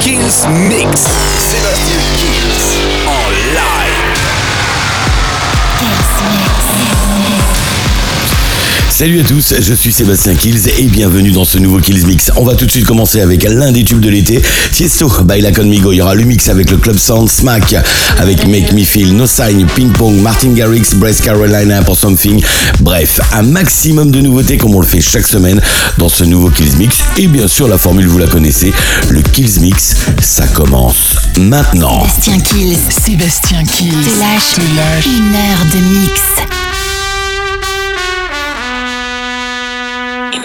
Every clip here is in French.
Kills Mix. Sébastien Salut à tous, je suis Sébastien Kills et bienvenue dans ce nouveau Kills Mix. On va tout de suite commencer avec l'un des tubes de l'été, Tiesto Baila Conmigo. Il y aura le mix avec le Club Sound Smack, avec Make Me Feel, No Sign, Ping Pong, Martin Garrix, Breast Carolina pour Something. Bref, un maximum de nouveautés comme on le fait chaque semaine dans ce nouveau Kills Mix. Et bien sûr, la formule, vous la connaissez, le Kills Mix, ça commence maintenant. Sébastien Kills. Sébastien Kills. Te lâche, une heure de mix.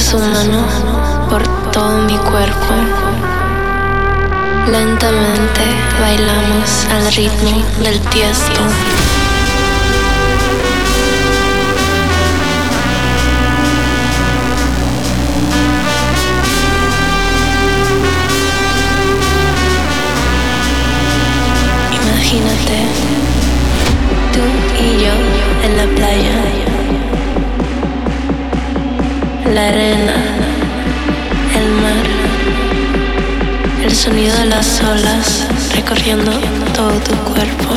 Su mano por todo mi cuerpo. Lentamente bailamos al ritmo del tiesto. Imagínate, tú y yo en la playa arena, el mar, el sonido de las olas recorriendo todo tu cuerpo.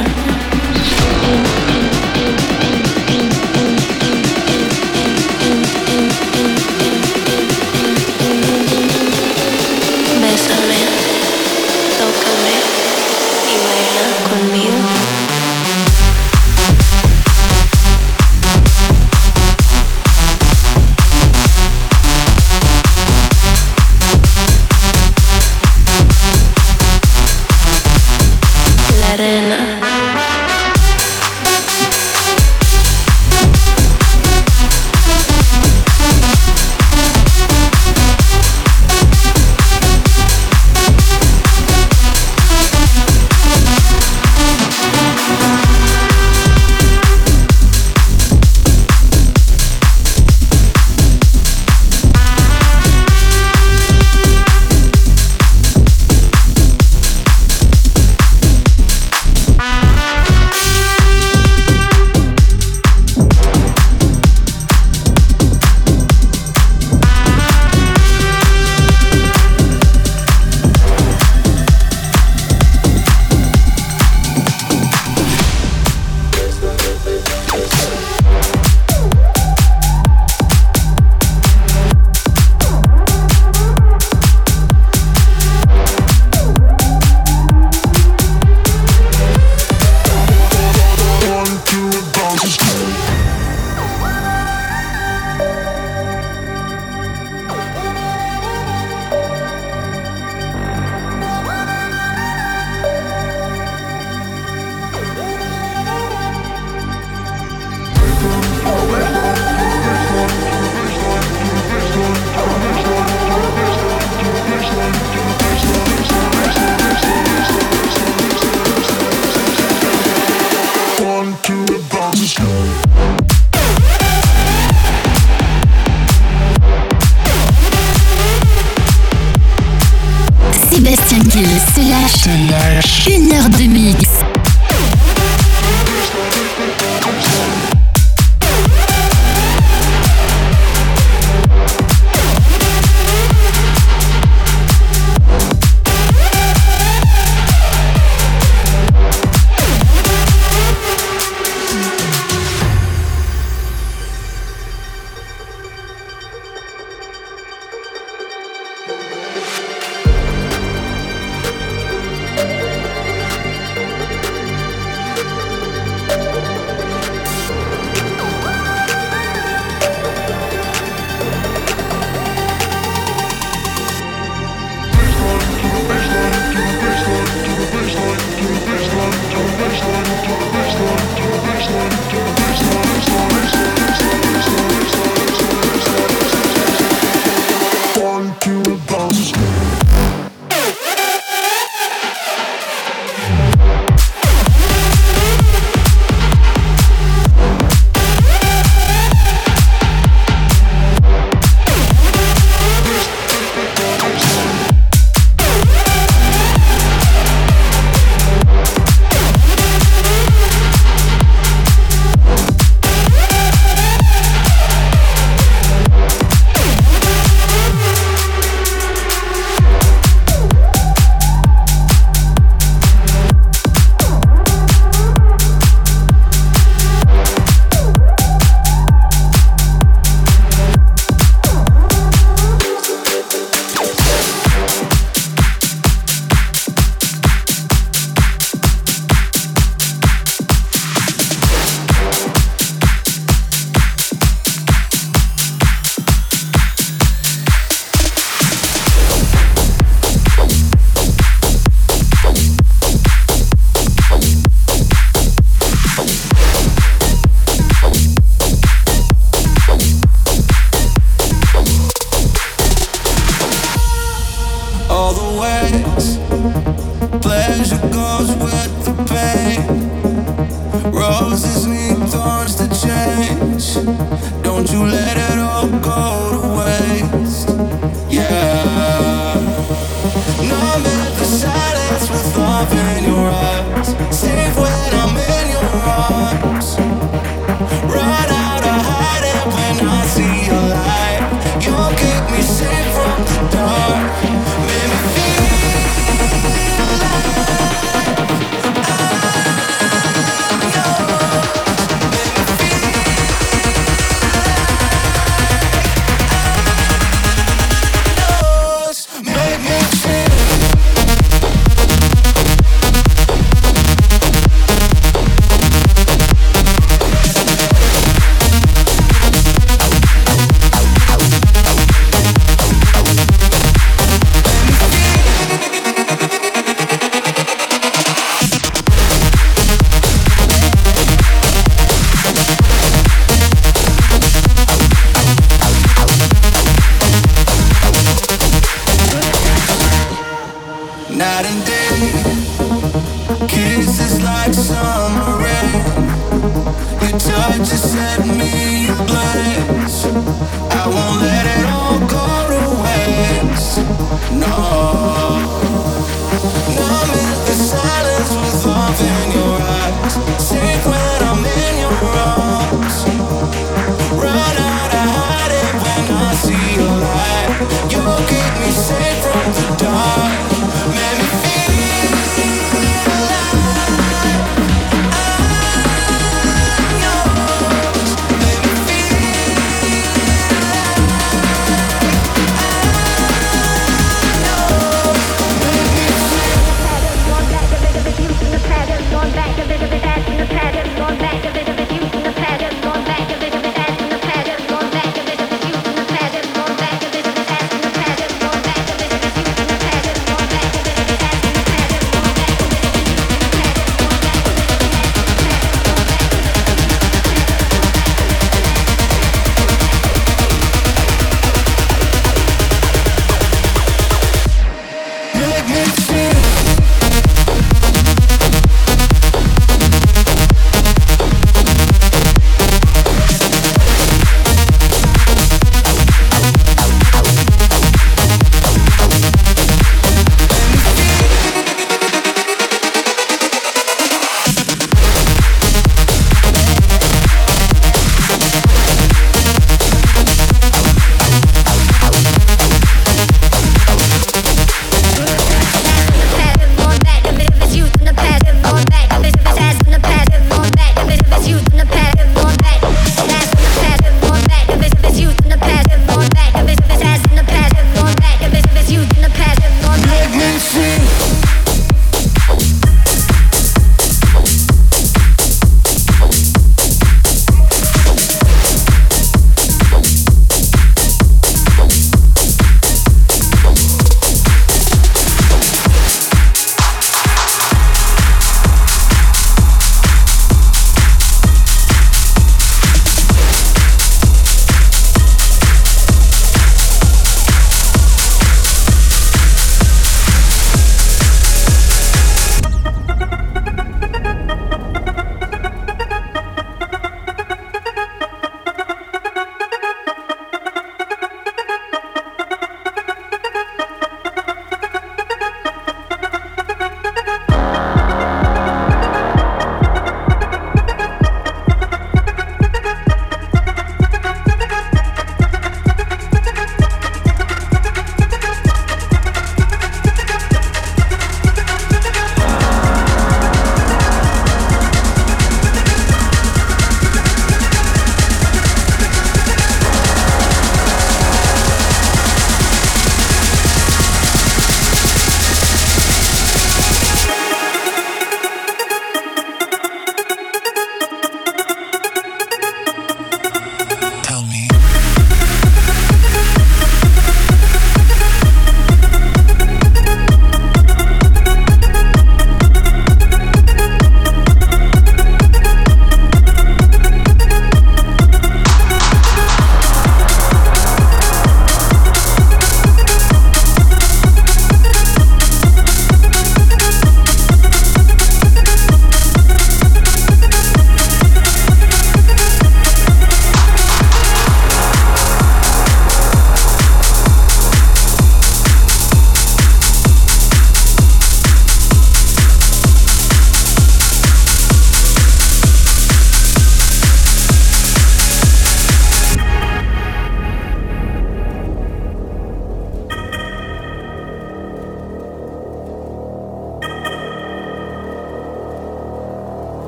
Send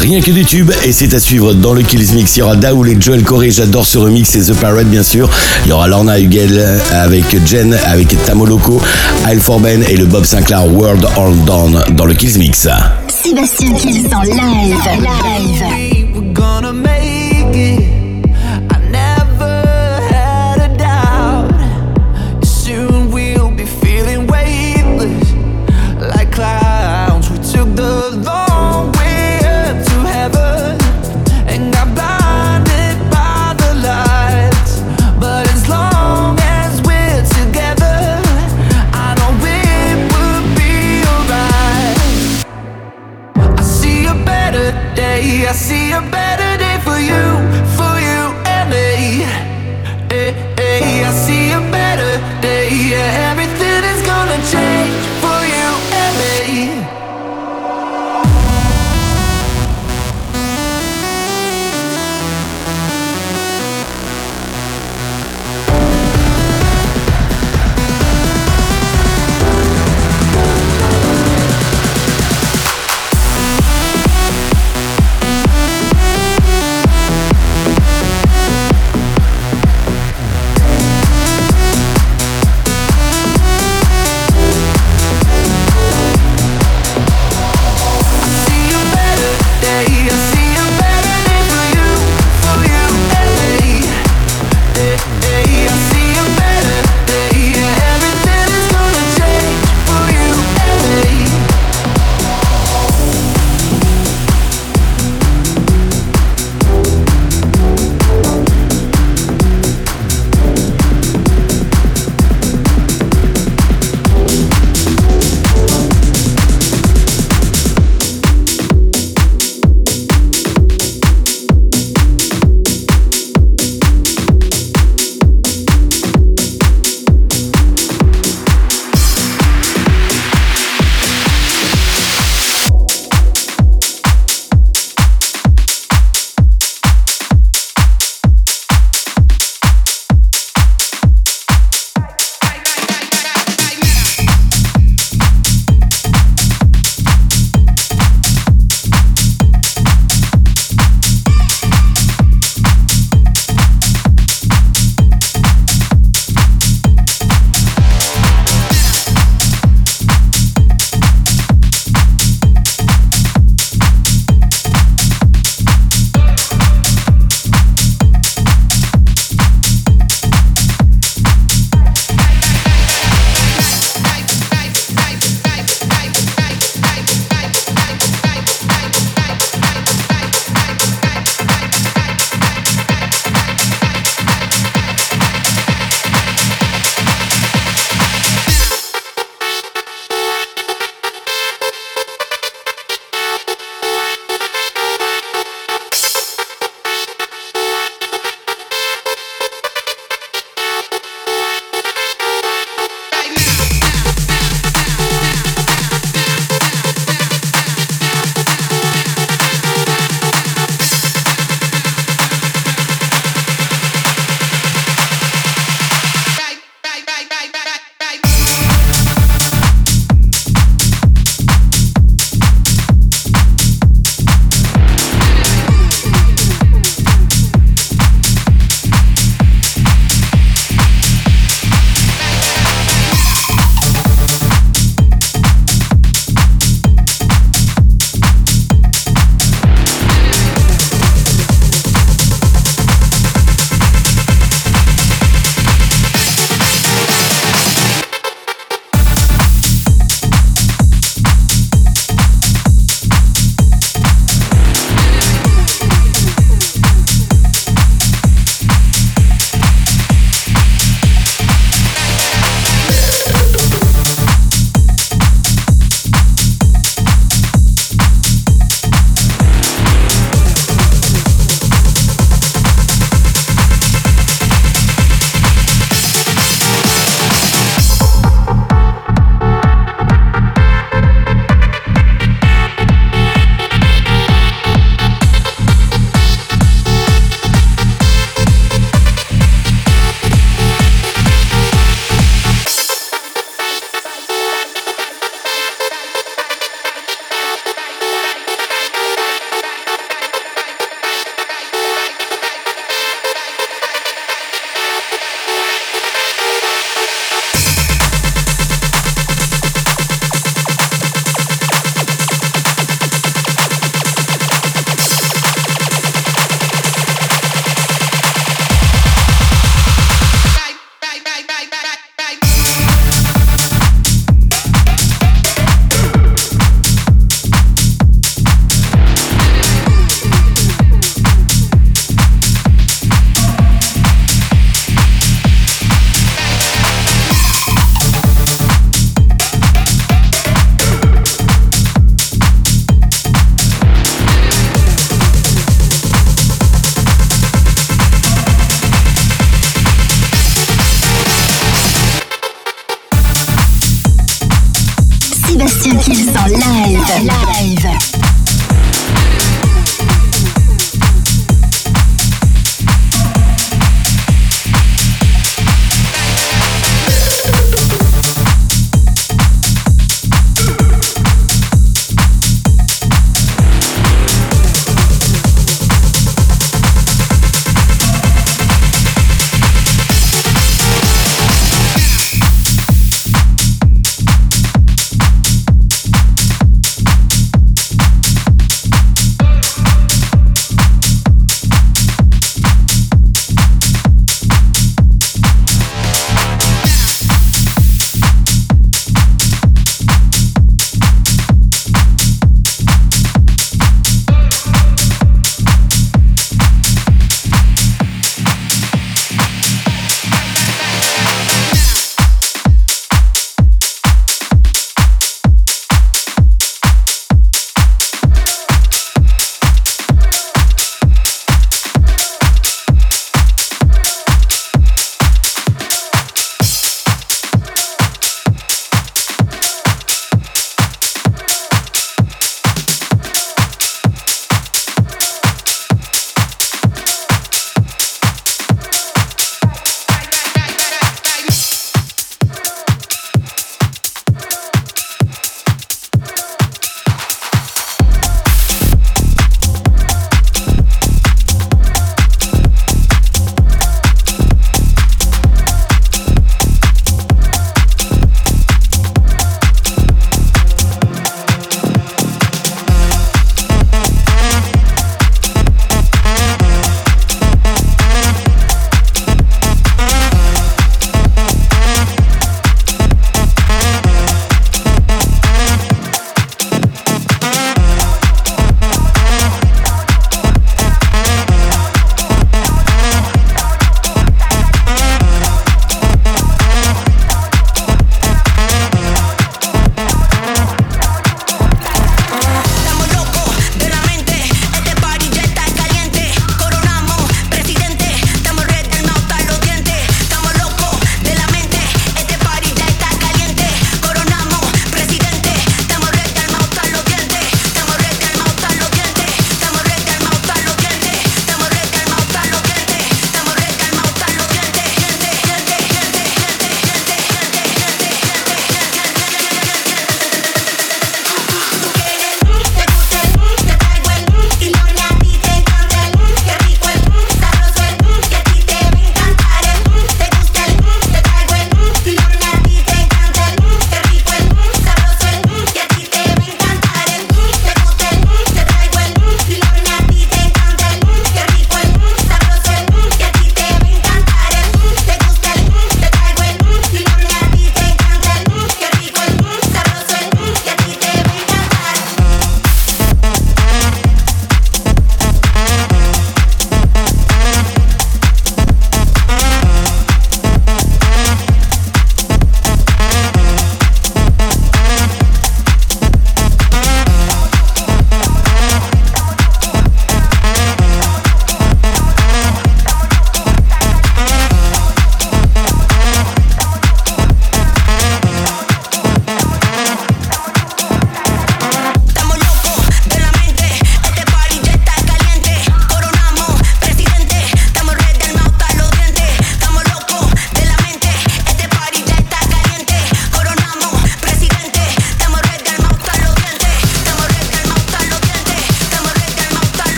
Rien que des tubes et c'est à suivre dans le Kills Mix. Il y aura Daoul et Joel Corey, j'adore ce remix et The Parrot bien sûr. Il y aura Lorna Hugel avec Jen, avec Tamoloko, Al Forben et le Bob Sinclair World All Down dans le Kills Mix. Sébastien Kills en live. live.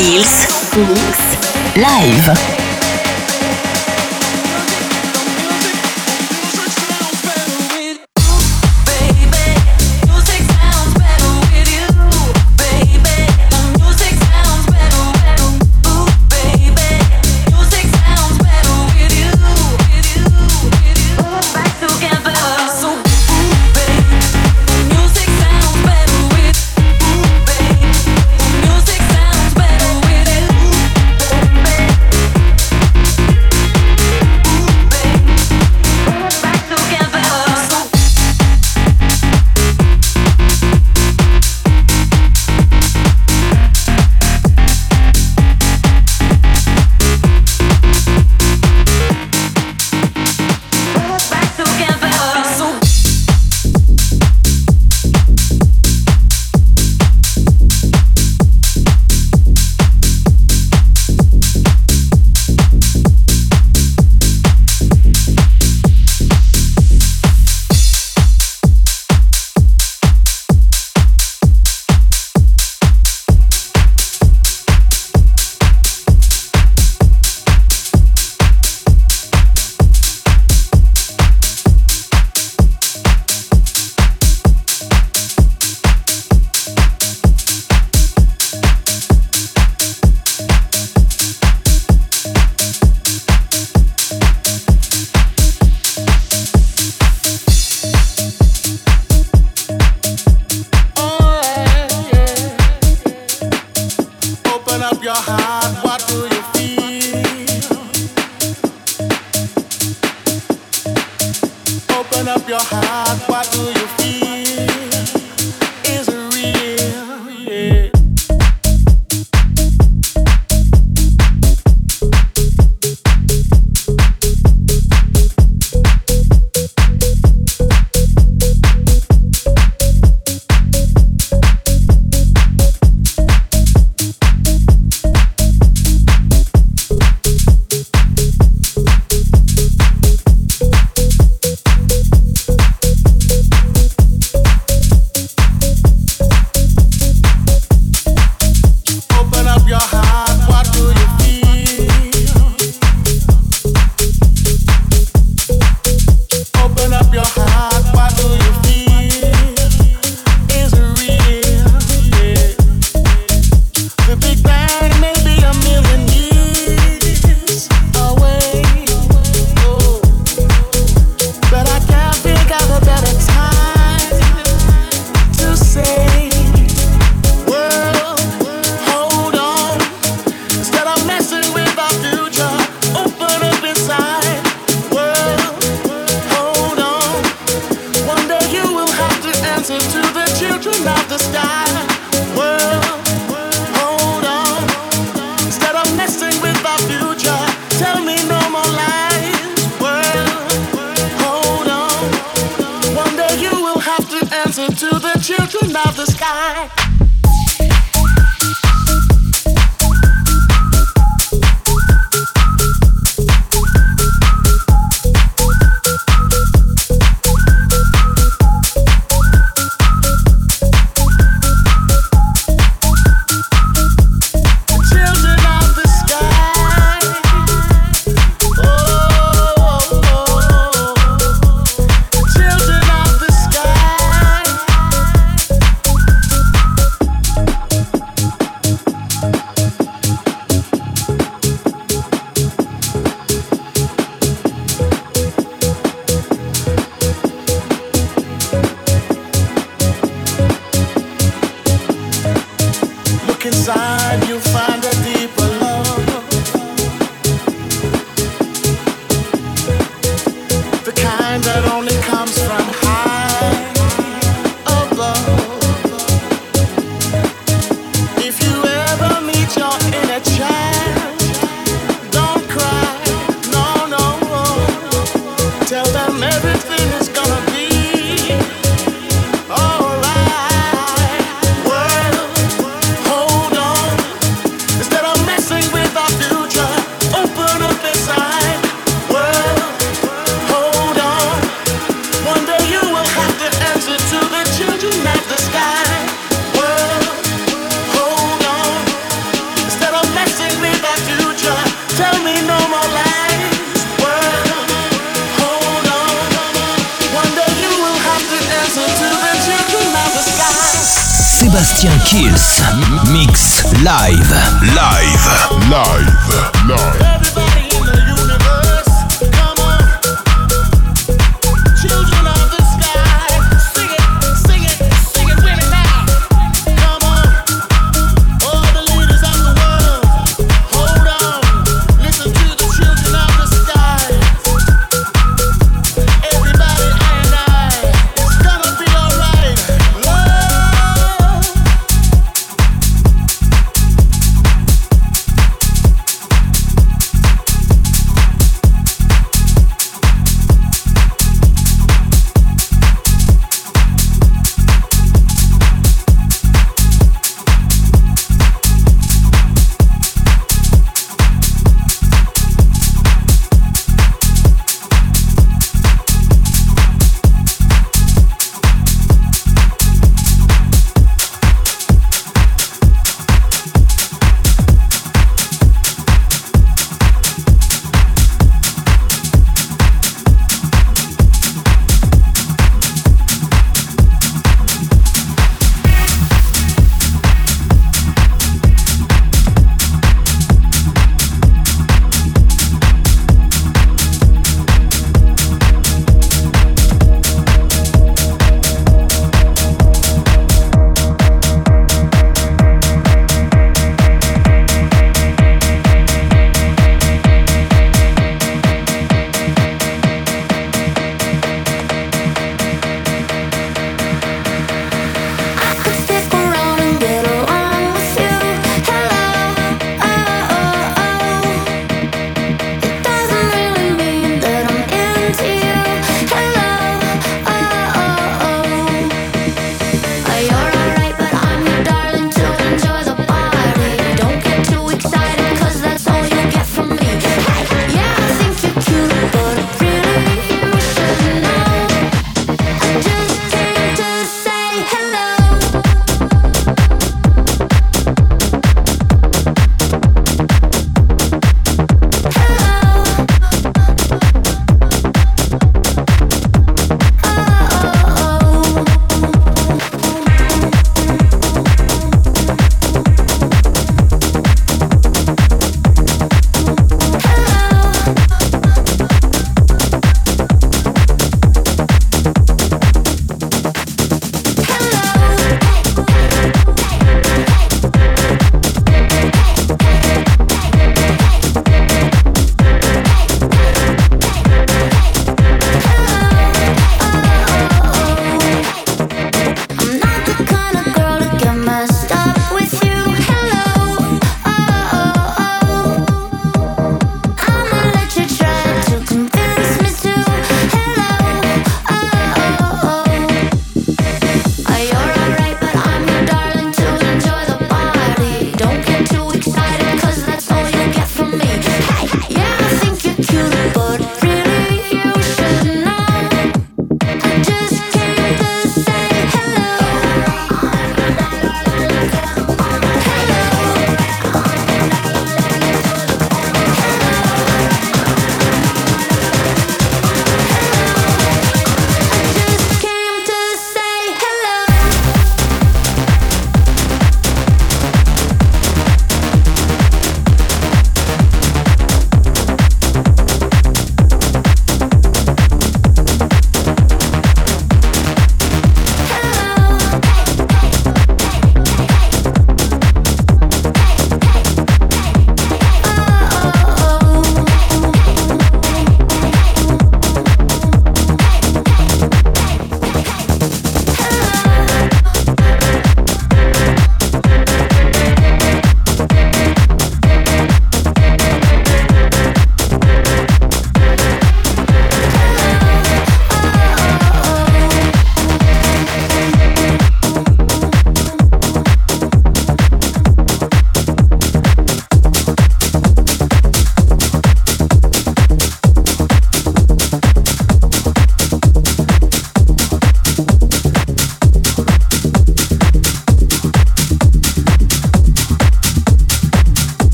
Kills.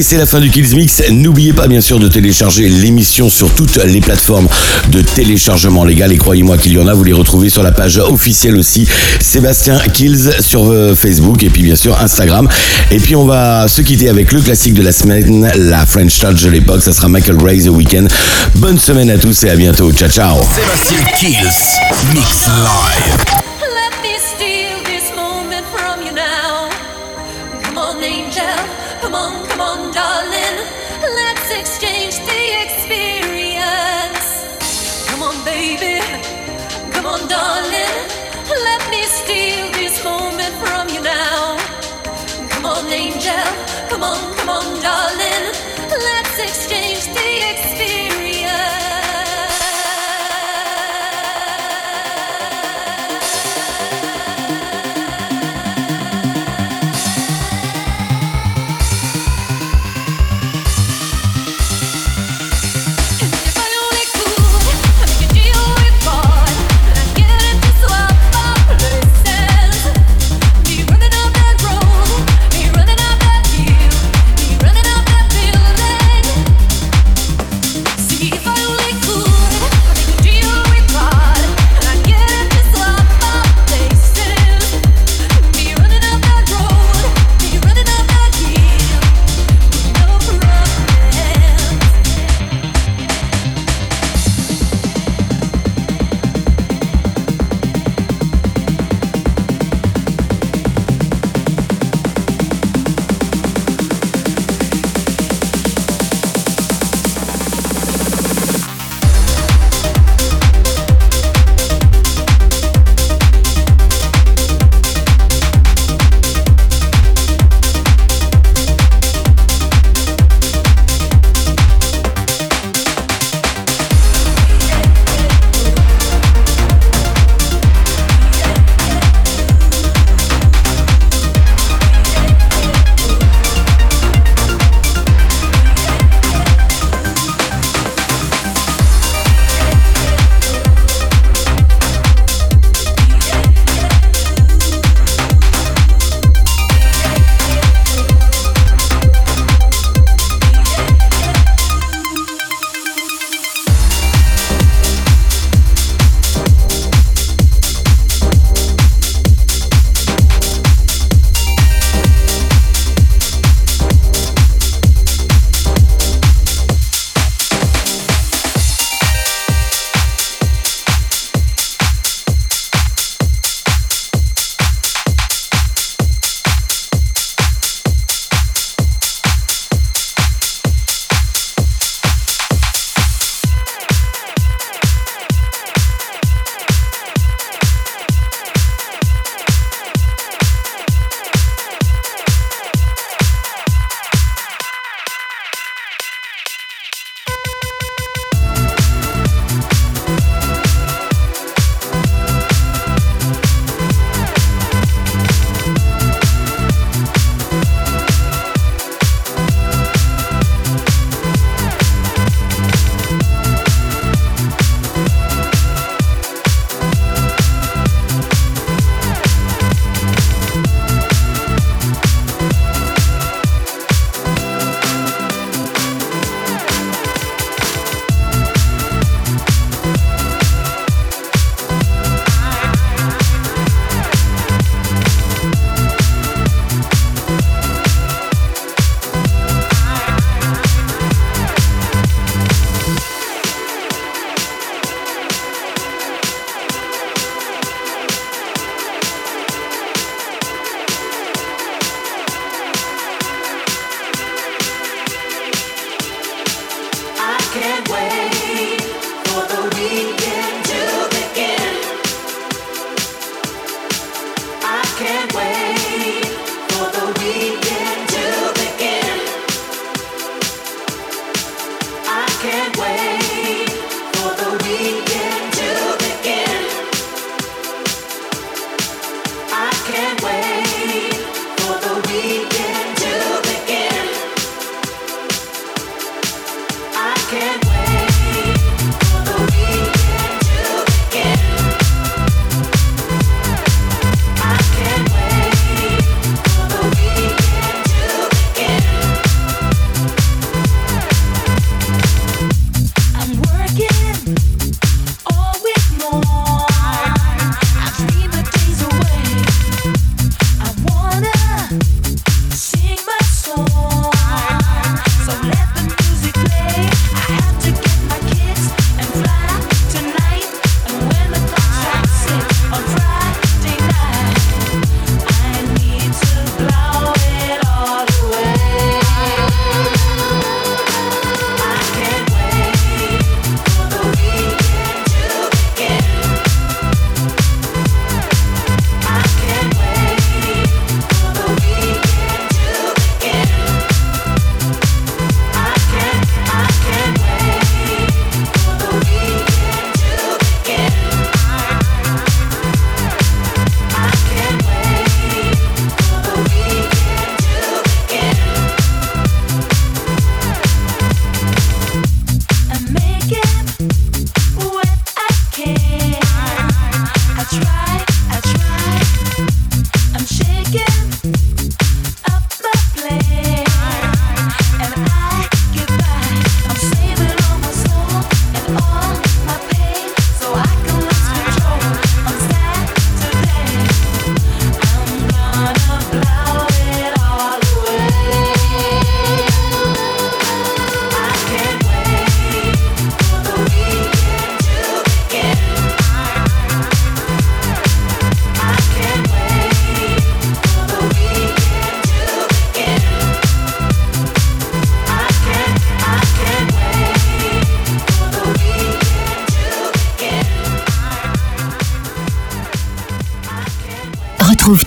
C'est la fin du Kills Mix. N'oubliez pas bien sûr de télécharger l'émission sur toutes les plateformes de téléchargement légal. Et croyez-moi qu'il y en a, vous les retrouvez sur la page officielle aussi. Sébastien Kills sur euh, Facebook et puis bien sûr Instagram. Et puis on va se quitter avec le classique de la semaine, la French Touch de l'époque. Ça sera Michael Ray The Weekend. Bonne semaine à tous et à bientôt. Ciao ciao. Sébastien Kills Mix Live.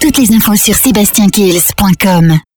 Toutes les infos sur sébastiankills.com.